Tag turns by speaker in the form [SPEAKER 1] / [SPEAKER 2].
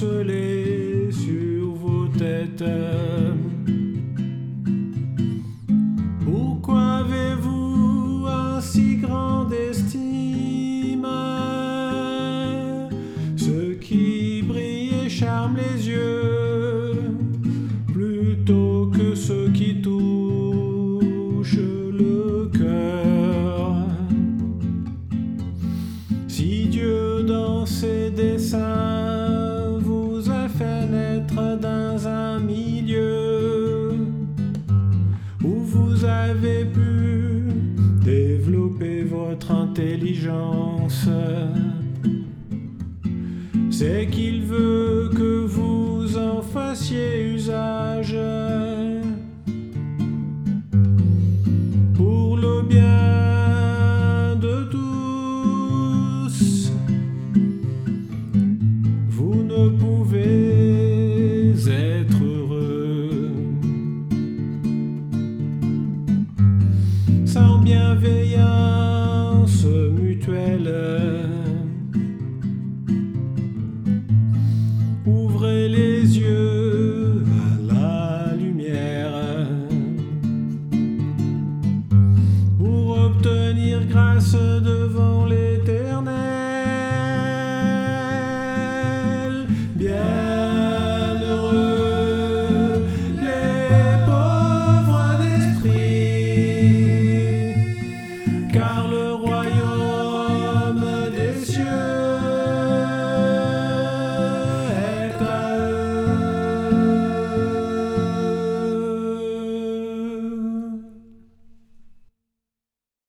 [SPEAKER 1] sur vos têtes. Pourquoi avez-vous un si grande estime? Ce qui brille et charme les yeux avez pu développer votre intelligence, c'est qu'il veut que bienveillance mutuelle. Ouvrez les yeux à la lumière pour obtenir grâce devant.